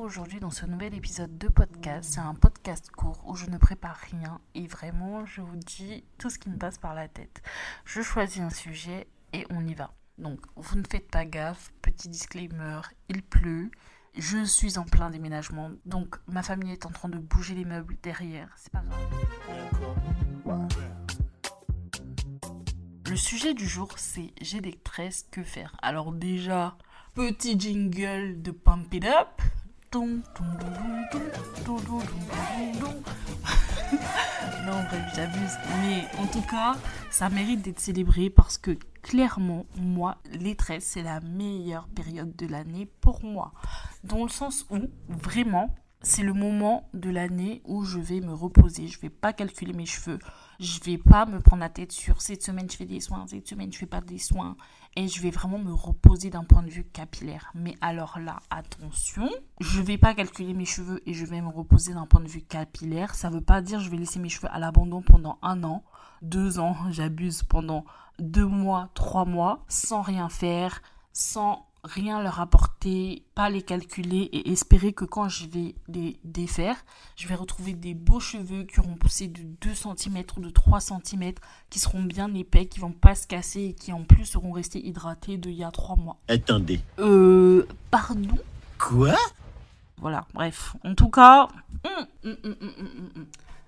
Aujourd'hui dans ce nouvel épisode de podcast. C'est un podcast court où je ne prépare rien et vraiment je vous dis tout ce qui me passe par la tête. Je choisis un sujet et on y va. Donc vous ne faites pas gaffe, petit disclaimer, il pleut. Je suis en plein déménagement, donc ma famille est en train de bouger les meubles derrière, c'est pas grave. Le sujet du jour, c'est j'ai des tresses, que faire? Alors déjà, petit jingle de Pump It Up non, bref, j'abuse. Mais en tout cas, ça mérite d'être célébré parce que clairement, moi, les 13, c'est la meilleure période de l'année pour moi. Dans le sens où, vraiment, c'est le moment de l'année où je vais me reposer. Je vais pas calculer mes cheveux. Je vais pas me prendre la tête sur cette semaine je fais des soins, cette semaine je fais pas des soins. Et je vais vraiment me reposer d'un point de vue capillaire. Mais alors là, attention, je vais pas calculer mes cheveux et je vais me reposer d'un point de vue capillaire. Ça veut pas dire je vais laisser mes cheveux à l'abandon pendant un an, deux ans, j'abuse pendant deux mois, trois mois, sans rien faire, sans rien leur apporter, pas les calculer et espérer que quand je vais les défaire, je vais retrouver des beaux cheveux qui auront poussé de 2 cm ou de 3 cm, qui seront bien épais, qui vont pas se casser et qui en plus seront restés hydratés d'il y a 3 mois. Attendez. Euh, pardon? Quoi? Voilà, bref. En tout cas, hum, hum, hum,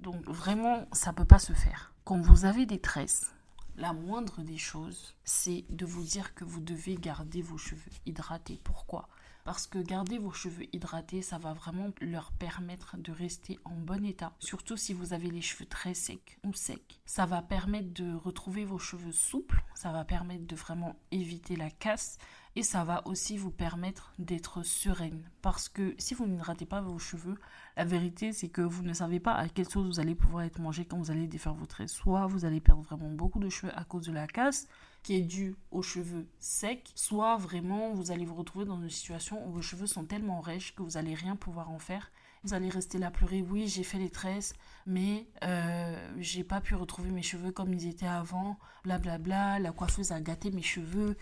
donc vraiment, ça peut pas se faire. Quand vous avez des tresses, la moindre des choses, c'est de vous dire que vous devez garder vos cheveux hydratés. Pourquoi? Parce que garder vos cheveux hydratés, ça va vraiment leur permettre de rester en bon état. Surtout si vous avez les cheveux très secs ou secs. Ça va permettre de retrouver vos cheveux souples. Ça va permettre de vraiment éviter la casse. Et ça va aussi vous permettre d'être sereine. Parce que si vous n'hydratez pas vos cheveux, la vérité c'est que vous ne savez pas à quelle sauce vous allez pouvoir être mangé quand vous allez défaire vos traits. Soit vous allez perdre vraiment beaucoup de cheveux à cause de la casse qui est due aux cheveux secs, soit vraiment vous allez vous retrouver dans une situation où vos cheveux sont tellement rêches que vous allez rien pouvoir en faire. Vous allez rester là pleurer, oui j'ai fait les tresses, mais euh, j'ai pas pu retrouver mes cheveux comme ils étaient avant, blablabla, la coiffeuse a gâté mes cheveux.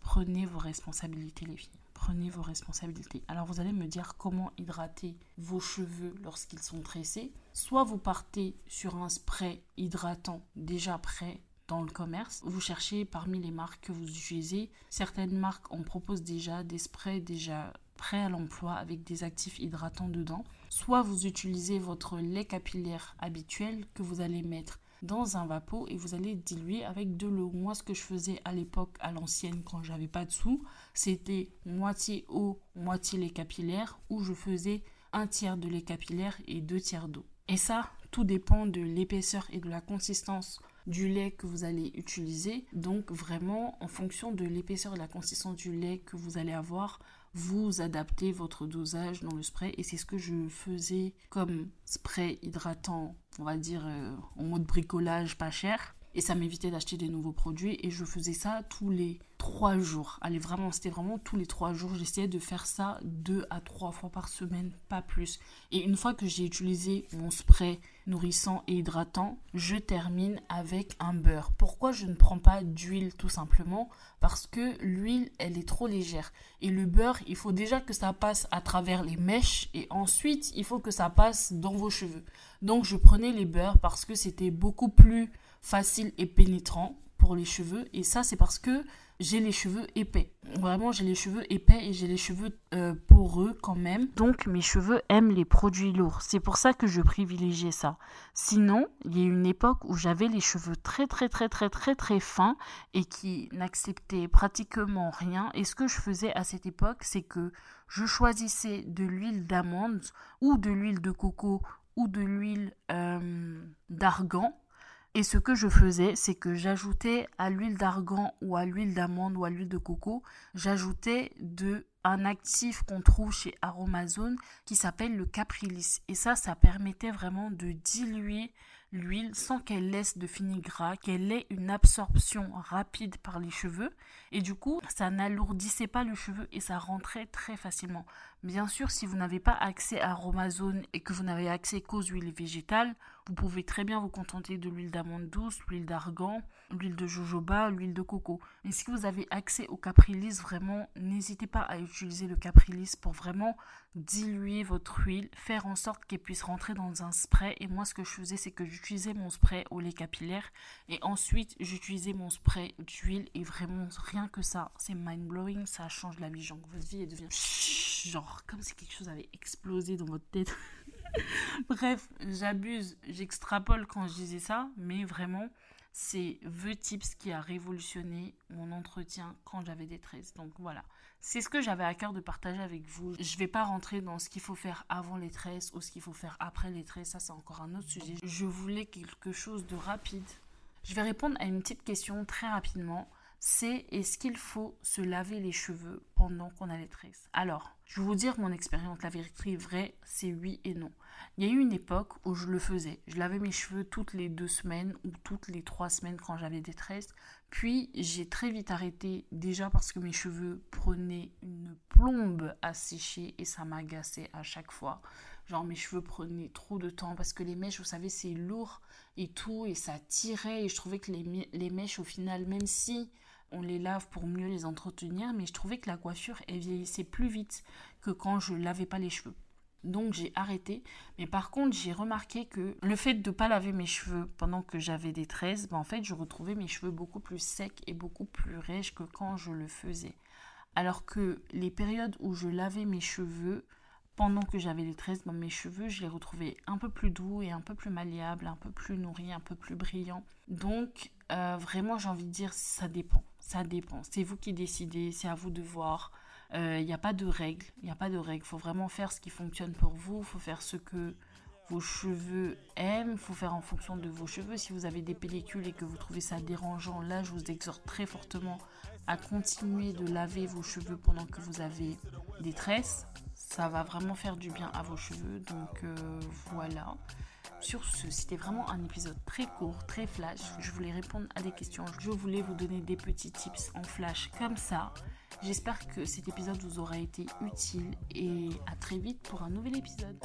Prenez vos responsabilités les filles, prenez vos responsabilités. Alors vous allez me dire comment hydrater vos cheveux lorsqu'ils sont tressés. Soit vous partez sur un spray hydratant déjà prêt dans le commerce. Vous cherchez parmi les marques que vous utilisez. Certaines marques en proposent déjà des sprays déjà prêts à l'emploi avec des actifs hydratants dedans. Soit vous utilisez votre lait capillaire habituel que vous allez mettre dans un vapeau et vous allez diluer avec de l'eau. Moi, ce que je faisais à l'époque, à l'ancienne, quand j'avais pas de sous, c'était moitié eau, moitié lait capillaire, où je faisais un tiers de lait capillaire et deux tiers d'eau. Et ça, tout dépend de l'épaisseur et de la consistance du lait que vous allez utiliser. Donc vraiment, en fonction de l'épaisseur et de la consistance du lait que vous allez avoir, vous adaptez votre dosage dans le spray. Et c'est ce que je faisais comme spray hydratant, on va dire euh, en mode bricolage pas cher. Et ça m'évitait d'acheter des nouveaux produits. Et je faisais ça tous les trois jours. Allez, vraiment, c'était vraiment tous les trois jours. J'essayais de faire ça deux à trois fois par semaine, pas plus. Et une fois que j'ai utilisé mon spray nourrissant et hydratant, je termine avec un beurre. Pourquoi je ne prends pas d'huile tout simplement? Parce que l'huile, elle est trop légère. Et le beurre, il faut déjà que ça passe à travers les mèches et ensuite, il faut que ça passe dans vos cheveux. Donc, je prenais les beurres parce que c'était beaucoup plus facile et pénétrant pour les cheveux. Et ça, c'est parce que j'ai les cheveux épais. Vraiment, j'ai les cheveux épais et j'ai les cheveux euh, poreux quand même. Donc, mes cheveux aiment les produits lourds. C'est pour ça que je privilégiais ça. Sinon, il y a une époque où j'avais les cheveux très, très, très, très, très, très fins et qui n'acceptaient pratiquement rien. Et ce que je faisais à cette époque, c'est que je choisissais de l'huile d'amande ou de l'huile de coco ou de l'huile euh, d'argan et ce que je faisais, c'est que j'ajoutais à l'huile d'argan ou à l'huile d'amande ou à l'huile de coco, j'ajoutais de un actif qu'on trouve chez Aromazone qui s'appelle le Caprilis. Et ça, ça permettait vraiment de diluer l'huile sans qu'elle laisse de fini gras, qu'elle ait une absorption rapide par les cheveux. Et du coup, ça n'alourdissait pas le cheveu et ça rentrait très facilement. Bien sûr, si vous n'avez pas accès à Aromazone et que vous n'avez accès qu'aux huiles végétales, vous pouvez très bien vous contenter de l'huile d'amande douce, l'huile d'argan, l'huile de jojoba, l'huile de coco. Mais si vous avez accès au Caprilis, vraiment, n'hésitez pas à utiliser le Caprilis pour vraiment diluer votre huile, faire en sorte qu'elle puisse rentrer dans un spray. Et moi, ce que je faisais, c'est que j'utilisais mon spray au lait capillaire et ensuite j'utilisais mon spray d'huile et vraiment rien que ça, c'est mind blowing, ça change la vie. Genre, votre vie elle devient genre comme si quelque chose avait explosé dans votre tête. Bref, j'abuse, j'extrapole quand je disais ça, mais vraiment, c'est The Tips qui a révolutionné mon entretien quand j'avais des tresses. Donc voilà, c'est ce que j'avais à cœur de partager avec vous. Je ne vais pas rentrer dans ce qu'il faut faire avant les tresses ou ce qu'il faut faire après les tresses, ça c'est encore un autre sujet. Je voulais quelque chose de rapide. Je vais répondre à une petite question très rapidement c'est est-ce qu'il faut se laver les cheveux pendant qu'on a les tresses Alors, je vais vous dire mon expérience, la vérité vraie, c'est oui et non. Il y a eu une époque où je le faisais. Je lavais mes cheveux toutes les deux semaines ou toutes les trois semaines quand j'avais des tresses. Puis j'ai très vite arrêté, déjà parce que mes cheveux prenaient une plombe à sécher et ça m'agaçait à chaque fois. Genre mes cheveux prenaient trop de temps parce que les mèches, vous savez, c'est lourd et tout et ça tirait et je trouvais que les, les mèches au final, même si on les lave pour mieux les entretenir, mais je trouvais que la coiffure elle vieillissait plus vite que quand je lavais pas les cheveux. Donc j'ai arrêté. Mais par contre, j'ai remarqué que le fait de ne pas laver mes cheveux pendant que j'avais des tresses, ben en fait, je retrouvais mes cheveux beaucoup plus secs et beaucoup plus rêches que quand je le faisais. Alors que les périodes où je lavais mes cheveux, pendant que j'avais des tresses, ben mes cheveux, je les retrouvais un peu plus doux et un peu plus malléables, un peu plus nourris, un peu plus brillants. Donc, euh, vraiment, j'ai envie de dire, ça dépend. Ça dépend. C'est vous qui décidez, c'est à vous de voir. Il euh, n'y a pas de règles. Il n'y a pas de règles. Il faut vraiment faire ce qui fonctionne pour vous. Il faut faire ce que vos cheveux aiment. Il faut faire en fonction de vos cheveux. Si vous avez des pellicules et que vous trouvez ça dérangeant, là, je vous exhorte très fortement à continuer de laver vos cheveux pendant que vous avez des tresses. Ça va vraiment faire du bien à vos cheveux. Donc euh, voilà. Sur ce, c'était vraiment un épisode très court, très flash. Je voulais répondre à des questions. Je voulais vous donner des petits tips en flash comme ça. J'espère que cet épisode vous aura été utile et à très vite pour un nouvel épisode.